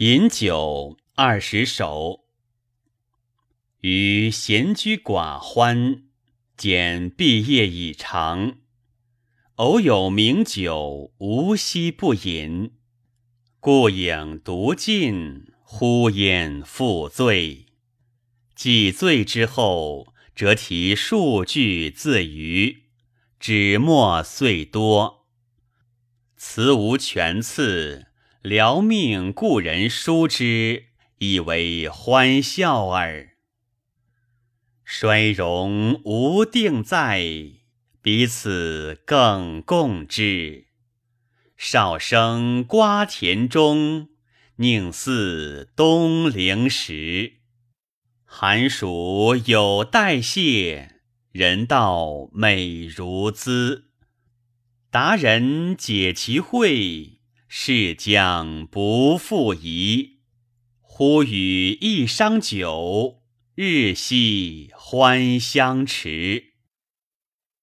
饮酒二十首。余闲居寡欢，兼毕业已长，偶有名酒，无夕不饮。故影独尽，呼烟复醉。既醉之后，则题数句自娱，纸墨遂多。词无全次，聊命故人书之，以为欢笑耳。衰荣无定在，彼此更共之。少生瓜田中，宁似东陵时。寒暑有代谢，人道美如兹。达人解其会，是将不复疑。忽与一觞酒。日夕欢相持。